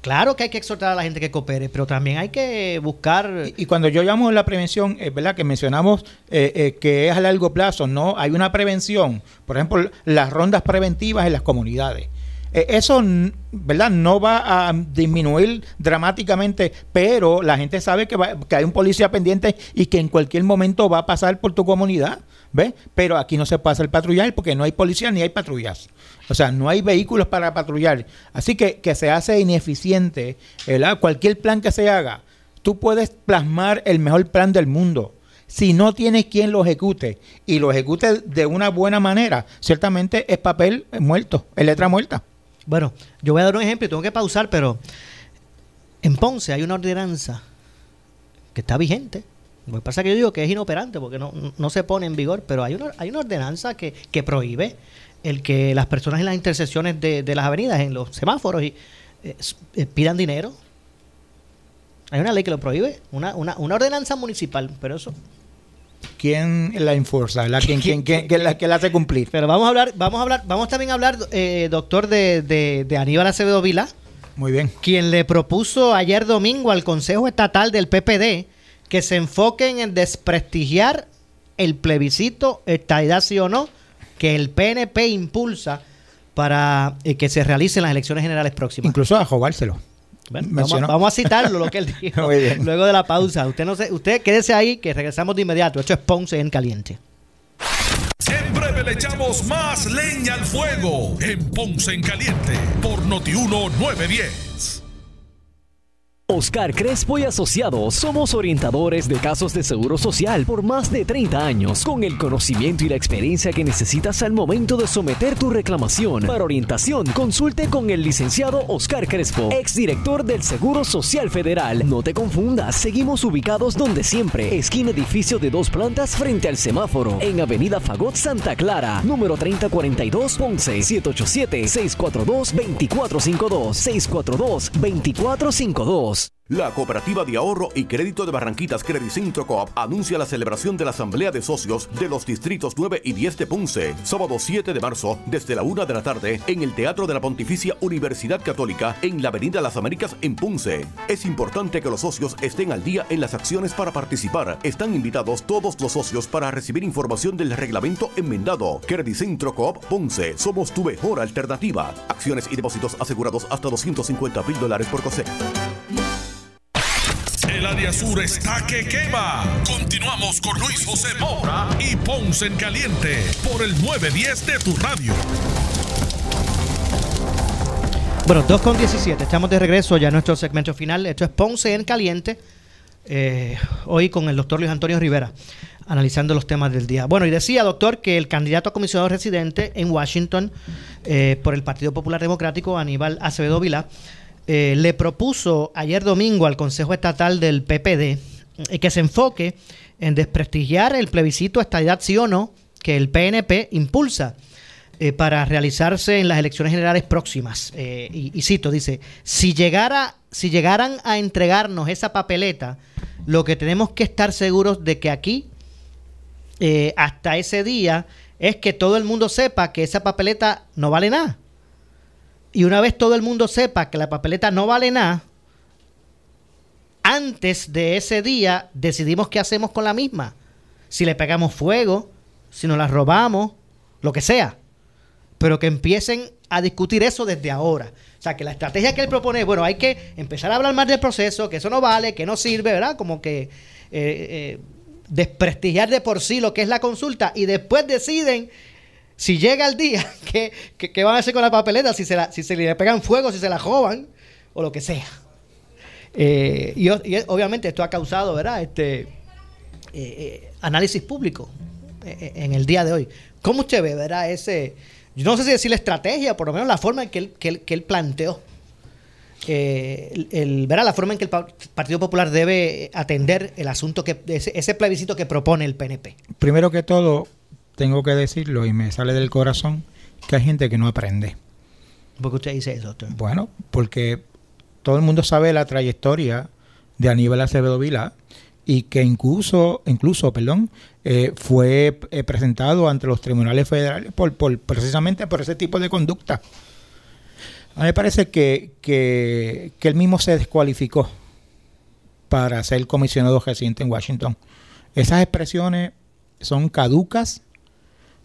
claro que hay que exhortar a la gente que coopere, pero también hay que buscar... Y, cuando yo llamo la prevención, es verdad que mencionamos eh, eh, que es a largo plazo, no, hay una prevención, por ejemplo, las rondas preventivas en las comunidades. Eh, eso, ¿verdad? No va a disminuir dramáticamente, pero la gente sabe que, que hay un policía pendiente y que en cualquier momento va a pasar por tu comunidad. ¿Ves? Pero aquí no se pasa el patrullar porque no hay policía ni hay patrullas. O sea, no hay vehículos para patrullar. Así que, que se hace ineficiente, ¿verdad? Cualquier plan que se haga, tú puedes plasmar el mejor plan del mundo. Si no tienes quien lo ejecute y lo ejecute de una buena manera, ciertamente es papel muerto, es letra muerta. Bueno, yo voy a dar un ejemplo tengo que pausar, pero en Ponce hay una ordenanza que está vigente. Lo que pasa es que yo digo que es inoperante porque no, no se pone en vigor, pero hay una, hay una ordenanza que, que prohíbe el que las personas en las intersecciones de, las avenidas, en los semáforos, y, eh, eh, pidan dinero. Hay una ley que lo prohíbe, una, una, una ordenanza municipal, pero eso quién la enforza, la ¿Quién, quién, quién, la, que la hace cumplir. Pero vamos a hablar, vamos a hablar, vamos también a hablar, eh, doctor, de, de, de, Aníbal Acevedo Vila. Muy bien. Quien le propuso ayer domingo al Consejo Estatal del PPD que se enfoquen en desprestigiar el plebiscito, estadidad sí o no, que el PNP impulsa para eh, que se realicen las elecciones generales próximas. Incluso a jugárselo. vamos, a citarlo lo que él dijo luego de la pausa. Usted no se, usted quédese ahí que regresamos de inmediato. Esto es Ponce en caliente. En breve le echamos más leña al fuego en Ponce en caliente por Notiuno 910. Oscar Crespo y Asociados somos orientadores de casos de seguro social por más de 30 años, con el conocimiento y la experiencia que necesitas al momento de someter tu reclamación. Para orientación, consulte con el licenciado Oscar Crespo, exdirector del Seguro Social Federal. No te confundas, seguimos ubicados donde siempre, esquina edificio de dos plantas frente al semáforo, en Avenida Fagot Santa Clara, número 3042 Ponce, 787-642-2452, 642-2452. La Cooperativa de Ahorro y Crédito de Barranquitas Credicentro Coop anuncia la celebración de la Asamblea de Socios de los Distritos 9 y 10 de Ponce, sábado 7 de marzo, desde la 1 de la tarde, en el Teatro de la Pontificia Universidad Católica, en la Avenida Las Américas, en Ponce. Es importante que los socios estén al día en las acciones para participar. Están invitados todos los socios para recibir información del reglamento enmendado. Credicentro Coop Ponce, somos tu mejor alternativa. Acciones y depósitos asegurados hasta 250 mil dólares por cosecha. El área sur está que quema. Continuamos con Luis José Moura y Ponce en Caliente por el 910 de tu radio. Bueno, 2 con 17. Estamos de regreso ya en nuestro segmento final. Esto es Ponce en Caliente. Eh, hoy con el doctor Luis Antonio Rivera analizando los temas del día. Bueno, y decía, doctor, que el candidato a comisionado residente en Washington eh, por el Partido Popular Democrático, Aníbal Acevedo Vilá, eh, le propuso ayer domingo al Consejo Estatal del PPD eh, que se enfoque en desprestigiar el plebiscito estadidad sí o no que el PNP impulsa eh, para realizarse en las elecciones generales próximas. y, y, cito, dice, si, llegara, si llegaran a entregarnos esa papeleta, lo que tenemos que estar seguros de que aquí, hasta ese día, es que todo el mundo sepa que esa papeleta no vale nada. Y una vez todo el mundo sepa que la papeleta no vale nada, antes de ese día decidimos qué hacemos con la misma. Si le pegamos fuego, si nos la robamos, lo que sea. Pero que empiecen a discutir eso desde ahora. O sea, que la estrategia que él propone, bueno, hay que empezar a hablar más del proceso, que eso no vale, que no sirve, ¿verdad? Como que eh, eh, desprestigiar de por sí lo que es la consulta y después deciden si llega el día, ¿qué, van a hacer con la papeleta? Si se, si se le pegan fuego, si se la roban o lo que sea. Eh, y, obviamente esto ha causado, ¿verdad? Este eh, eh, análisis público en el día de hoy. ¿Cómo usted ve, verdad? Ese, yo no sé si decir la estrategia, por lo menos la forma en que él, que planteó. el, ¿verdad? la forma en que el Partido Popular debe atender el asunto que ese, ese plebiscito que propone el PNP. Primero que todo, tengo que decirlo y me sale del corazón que hay gente que no aprende. ¿Por qué usted dice eso, doctor? Bueno, porque todo el mundo sabe la trayectoria de Aníbal Acevedo Vila y que incluso, incluso perdón, eh, fue eh, presentado ante los tribunales federales por, por, precisamente por ese tipo de conducta. A mí me parece que, que, que él mismo se descualificó para ser comisionado residente en Washington. Esas expresiones son caducas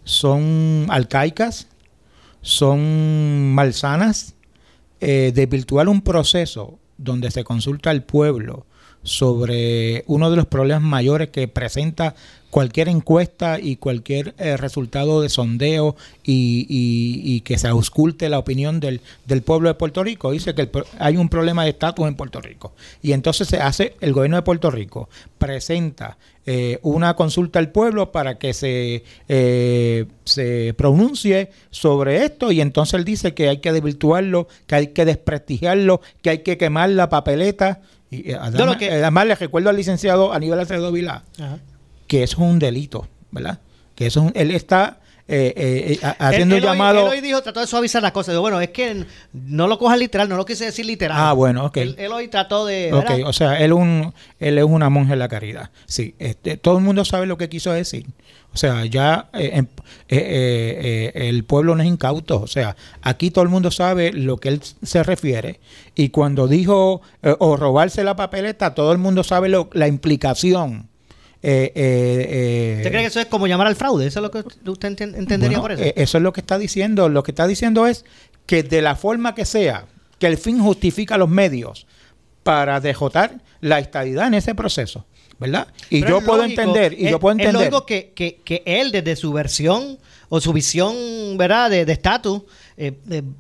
son alcaicas, son malsanas, eh, desvirtuar un proceso donde se consulta al pueblo sobre uno de los problemas mayores que presenta cualquier encuesta y cualquier eh, resultado de sondeo y, que se ausculte la opinión del, pueblo de Puerto Rico. Dice que hay un problema de estatus en Puerto Rico. Y entonces se hace, el gobierno de Puerto Rico presenta eh, una consulta al pueblo para que se, eh, se pronuncie sobre esto y entonces él dice que hay que desvirtuarlo, que hay que desprestigiarlo, que hay que quemar la papeleta. Y además, además le recuerdo al licenciado Aníbal Acevedo Vilá que eso es un delito, ¿verdad? Que eso es él está eh, eh, eh haciendo él, llamado. Él hoy dijo, trató de suavizar las cosas. bueno, es que no lo cojas literal, no lo quise decir literal. Ah, bueno, ok. Él, hoy trató de. Ok, o sea, él, un, él es una monja en la caridad. Sí, este, todo el mundo sabe lo que quiso decir. O sea, ya eh, eh, el pueblo no es incauto. O sea, aquí todo el mundo sabe lo que él se refiere. Y cuando dijo o robarse la papeleta, todo el mundo sabe lo, la implicación eh, eh, eh, ¿Usted cree que eso es como llamar al fraude? ¿Eso es lo que usted entendería por eso? Eso es lo que está diciendo. Lo que está diciendo es que de la forma que sea, que el fin justifica los medios para dejotar la estadidad en ese proceso. ¿verdad? Y yo puedo entender, y yo puedo entender. Es que, que, que, él, desde su versión o su visión, ¿verdad?, de estatus,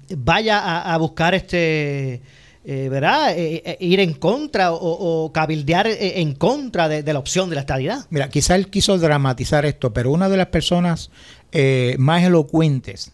vaya a, buscar este eh, ¿verdad? Eh, eh, ir en contra o, cabildear en contra de, la opción de la estadidad. Mira, quizá él quiso dramatizar esto, pero una de las personas más elocuentes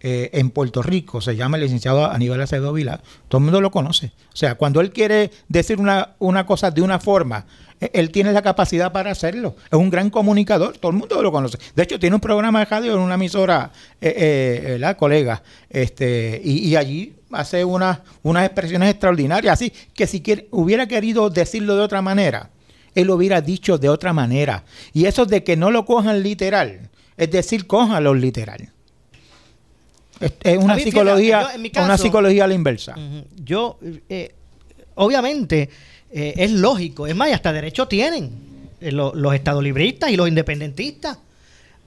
en Puerto Rico se llama el licenciado Aníbal Acevedo Vila. Todo el mundo lo conoce. O sea, cuando él quiere decir una, una cosa de una forma, él tiene la capacidad para hacerlo. Es un gran comunicador, todo el mundo lo conoce. De hecho, tiene un programa de radio en una emisora, la colega, este, y, y allí hace unas, unas expresiones extraordinarias, así que si hubiera querido decirlo de otra manera, él lo hubiera dicho de otra manera. Y eso de que no lo cojan literal, es decir, cójanlo literal. Es, una psicología, una psicología a la inversa. Yo, eh, obviamente, eh, es lógico, es más, hasta derecho tienen eh, los, los estadolibristas y los independentistas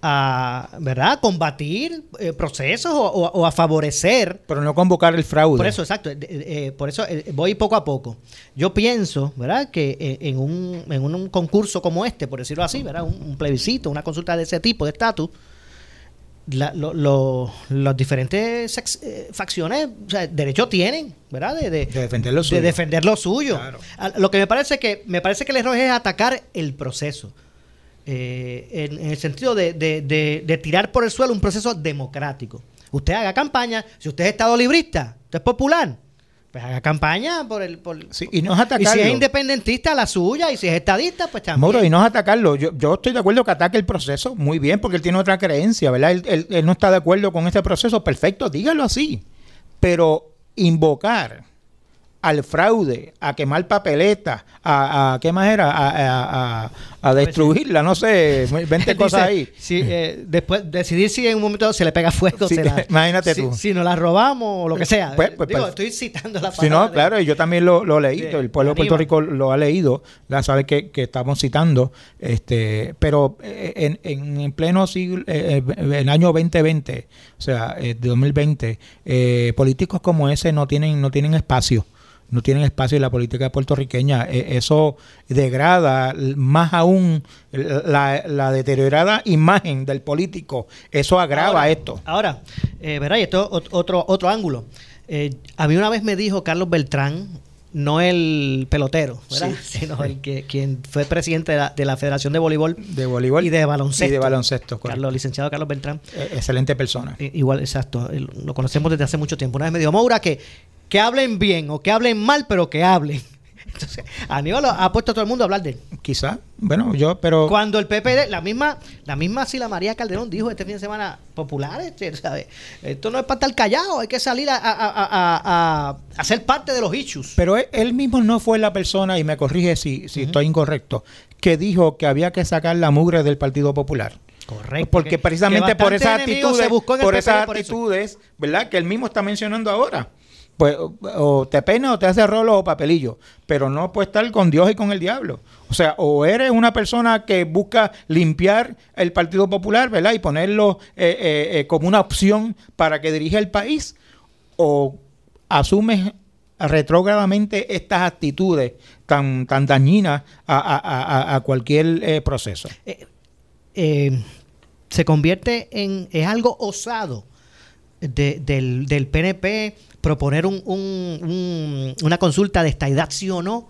a verdad combatir eh, procesos o, a favorecer. Pero no convocar el fraude. Por eso exacto eh, eh, por eso voy poco a poco. Yo pienso verdad que en un, en un concurso como este por decirlo así verdad un, plebiscito una consulta de ese tipo de estatus las diferentes facciones o sea, derecho tienen verdad de, defender lo suyo, de defender lo suyo. lo que me parece que me parece que el error es atacar el proceso eh, en, el sentido de, tirar por el suelo un proceso democrático. Usted haga campaña, si usted es estado librista, usted es popular, pues haga campaña por el... Por, y no es y atacarlo. si es independentista, la suya, y si es estadista, pues también. Mauro, y no es atacarlo. Yo, yo estoy de acuerdo que ataque el proceso, muy bien, porque él tiene otra creencia, ¿verdad? Él, él- él no está de acuerdo con este proceso, perfecto, dígalo así. Pero invocar al fraude, a quemar papeletas, a, a- ¿qué más era? A, a- a- a destruirla, no sé, 20 Él cosas ahí. si, eh, después decidir si en un momento se le pega fuego, se la- imagínate si, tú. Si nos la robamos o lo que sea. Pues- pues, Digo, pues, estoy citando la Si no, palabra claro, y yo también lo, lo leí, de- el pueblo de Puerto. Rico lo ha leído, ya sabe que, que estamos citando, este, pero eh, en, en, en pleno siglo, eh, eh, en el año 2020, o sea, eh, de 2020, eh, políticos como ese no tienen, no tienen espacio. No tienen espacio en la política puertorriqueña. Eh, eso degrada más aún la, la deteriorada imagen del político. Eso agrava Ahora- esto. Ahora, eh, verá, y esto ot- otro, otro ángulo. Eh, a mí una vez me dijo Carlos Beltrán, no el pelotero, ¿verdad? Sí. sino el que quien fue presidente de la, de la Federación de Voleibol, de voleibol y de baloncesto. y de baloncesto, correcto. Carlos, licenciado Carlos Beltrán. Eh, excelente persona. Eh, Igual, exacto. eh, Lo conocemos desde hace mucho tiempo. Una vez me dijo, Maura, que, que hablen bien o que hablen mal, pero que hablen. Entonces, Aníbal ha puesto a todo el mundo a hablar de él. Quizá, bueno, yo, pero... Cuando el PPD, la misma, la misma Sila María Calderón dijo este fin de semana, populares, ¿sabes? Esto no es para estar callado, hay que salir a, a, a, ser parte de los issues. Pero él, él mismo no fue la persona, y me corrige si, si estoy incorrecto, que dijo que había que sacar la mugre del Partido Popular. Correcto. Porque que- precisamente por esas actitudes, por esas actitudes, ¿verdad? Que él mismo está mencionando ahora. Pues o, te pena o te hace rolo o papelillo, pero no puedes estar con Dios y con el diablo. O sea, o eres una persona que busca limpiar el Partido Popular, ¿verdad? Y ponerlo eh, eh, eh, como una opción para que dirija el país, o asumes retrógradamente estas actitudes tan, tan dañinas a, a- a- a cualquier proceso. se convierte en es algo osado de- del, del PNP proponer un, un- un- una consulta de estaidad sí o no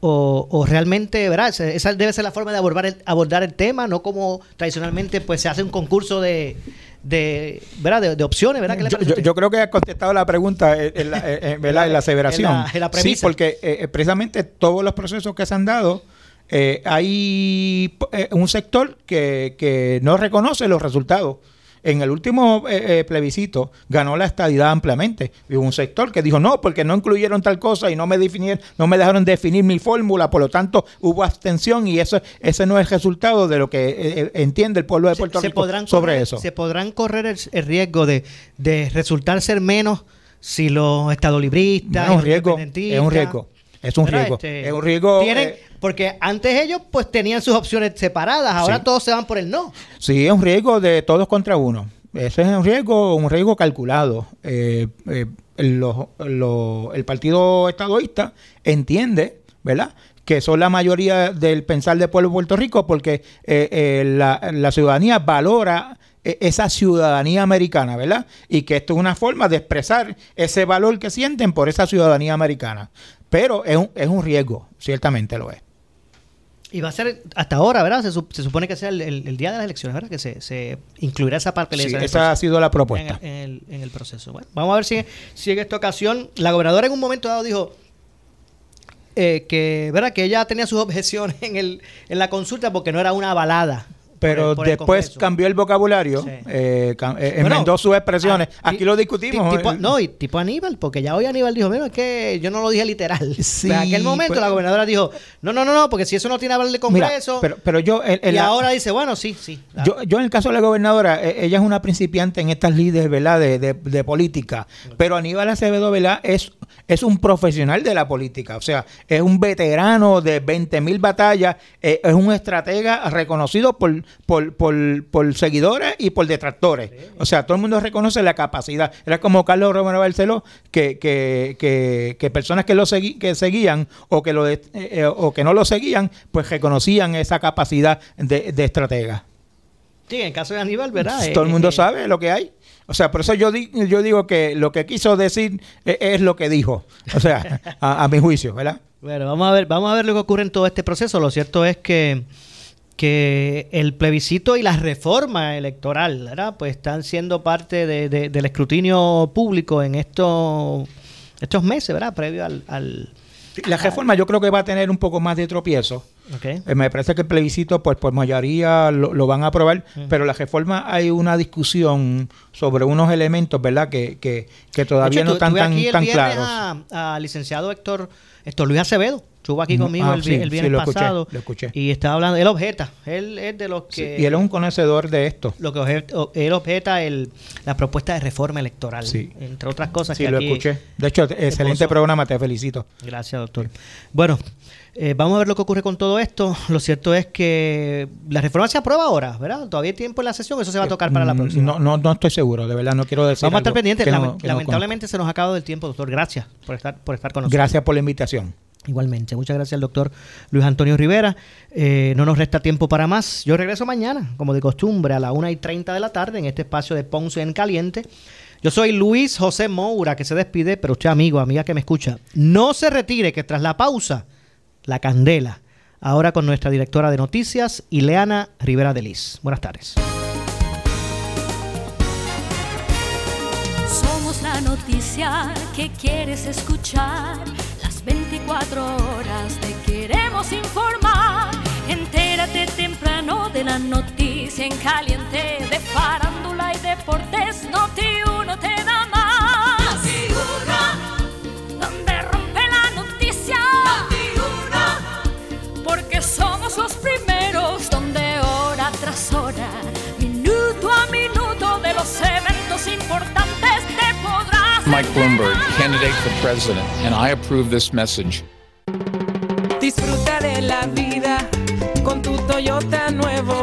o, o realmente ¿verdad? esa debe ser la forma de abordar el, abordar el tema no como tradicionalmente pues se hace un concurso de de, ¿verdad? de, de opciones ¿verdad? ¿Qué le Yo, creo que ha contestado la pregunta en, en la, en- ¿verdad? en la aseveración. La- la sí, porque eh, eh, precisamente todos los procesos que se han dado, eh, hay eh, un sector que, que no reconoce los resultados. En el último eh, eh, plebiscito ganó la estadidad ampliamente. Y hubo un sector que dijo no, porque no incluyeron tal cosa y no me definieron, no me dejaron definir mi fórmula, por lo tanto hubo abstención y eso ese no es el resultado de lo que eh, eh, entiende el pueblo de Puerto Rico sobre correr, eso. se podrán correr el, el riesgo de, de resultar ser menos si los estadolibristas No, es un los riesgo, independentistas, es un riesgo, es un riesgo, Este, es un riesgo. tienen- eh, porque antes ellos pues tenían sus opciones separadas, ahora Sí. todos se van por el no. Sí, es un riesgo de todos contra uno. Ese es un riesgo, un riesgo calculado. Eh, eh, el partido estadoísta entiende, ¿verdad? Que son la mayoría del pensar del pueblo de Puerto Rico porque eh, la, la ciudadanía valora esa ciudadanía americana, ¿verdad? Y que esto es una forma de expresar ese valor que sienten por esa ciudadanía americana. Pero es un, es un riesgo, ciertamente lo es. Y va a ser hasta ahora, ¿verdad? Se, se supone que sea el, el- el día de las elecciones, ¿verdad? Que se, se incluirá esa parte Sí, esa ha sido la propuesta. En el, en el- proceso. Bueno, vamos a ver si, si en esta ocasión la gobernadora en un momento dado dijo eh, que, ¿verdad? Que ella tenía sus objeciones en, el, en la consulta porque no era una avalada. Pero por el después cambió el vocabulario, eh, cam- eh, Bueno, enmendó sus expresiones. ah, Aquí lo discutimos. tipo- eh, no, y tipo Aníbal, porque ya hoy Aníbal dijo, mira, es que yo no lo dije literal. Sí, Pero en aquel momento pues- la gobernadora dijo, no, no, no, no, porque si eso no tiene aval de Mira, Congreso. pero, pero yo, en y ahora dice, bueno, sí, sí. yo, yo en el caso de la gobernadora, eh, ella es una principiante en estas líderes, ¿verdad? De, de- de política. Pero Aníbal Acevedo, ¿verdad? Es, es un profesional de la política. O sea, es un veterano de 20 mil batallas. eh, es un estratega reconocido por, por, por, por seguidores y por detractores. O sea, todo el mundo reconoce la capacidad. Era como Carlos Romero Barceló, que, que, que, que personas que lo segui- que seguían o que, lo de- eh, o que no lo seguían, pues reconocían esa capacidad de, de estratega. Sí, en el caso de Aníbal, ¿verdad? Todo el Eh, mundo eh, sabe lo que hay. O sea, por eso yo, di- yo digo que lo que quiso decir eh, es, lo que dijo. O sea, a, mi juicio, ¿verdad? Bueno, vamos a ver, vamos a ver lo que ocurre en todo este proceso. Lo cierto es que, que el plebiscito y la reforma electoral, ¿verdad? Pues están siendo parte de- de- del escrutinio público en estos estos meses, ¿verdad? Previo al... al la reforma yo creo que va a tener un poco más de tropiezo. Okay. Eh, me parece que el plebiscito, pues por mayoría lo, lo van a aprobar, pero la reforma hay una discusión sobre unos elementos, ¿verdad? Que, que, que todavía hecho, no están tan, tan claros. a- Al licenciado Héctor, Héctor Luis Acevedo. Estuvo aquí conmigo ah, el, sí, el sí, viernes lo escuché, pasado. lo escuché. Y estaba hablando, él objeta. Él es de los Sí, que. y él es un conocedor de esto. Lo que obje- o- él objeta el, la propuesta de reforma electoral. Sí. Entre otras cosas Sí, que lo aquí- escuché. De hecho, excelente programa, te felicito. Gracias, doctor. Bueno, eh, vamos a ver lo que ocurre con todo esto. Lo cierto es que la reforma se aprueba ahora, ¿verdad? Todavía hay tiempo en la sesión, eso se va a tocar para la Mm, próxima. No, no, no estoy seguro, de verdad, no quiero decir. Vamos a estar pendientes. no- no lamentablemente se nos ha acabado el tiempo, doctor. Gracias por estar, por estar con nosotros. Gracias por la invitación. Igualmente, muchas gracias al doctor Luis Antonio Rivera. Eh, no nos resta tiempo para más. Yo regreso mañana, como de costumbre, a la 1 y 30 de la tarde en este espacio de Ponce en Caliente. Yo soy Luis José Moura, que se despide, pero usted, amigo, amiga que me escucha, no se retire, que tras la pausa, la candela. Ahora con nuestra directora de noticias, Ileana Rivera de Liz. Buenas tardes. Somos la noticia que quieres escuchar. Las 24 horas te queremos informar. Entérate temprano de la noticia en caliente de farándula y deportes. Noti uno te da más. Noti donde rompe la noticia. Noti porque somos los primeros donde hora tras hora, minuto a minuto de los eventos importantes Mike Bloomberg, candidate for president, and I approve this message. Disfruta de la vida con tu Toyota nuevo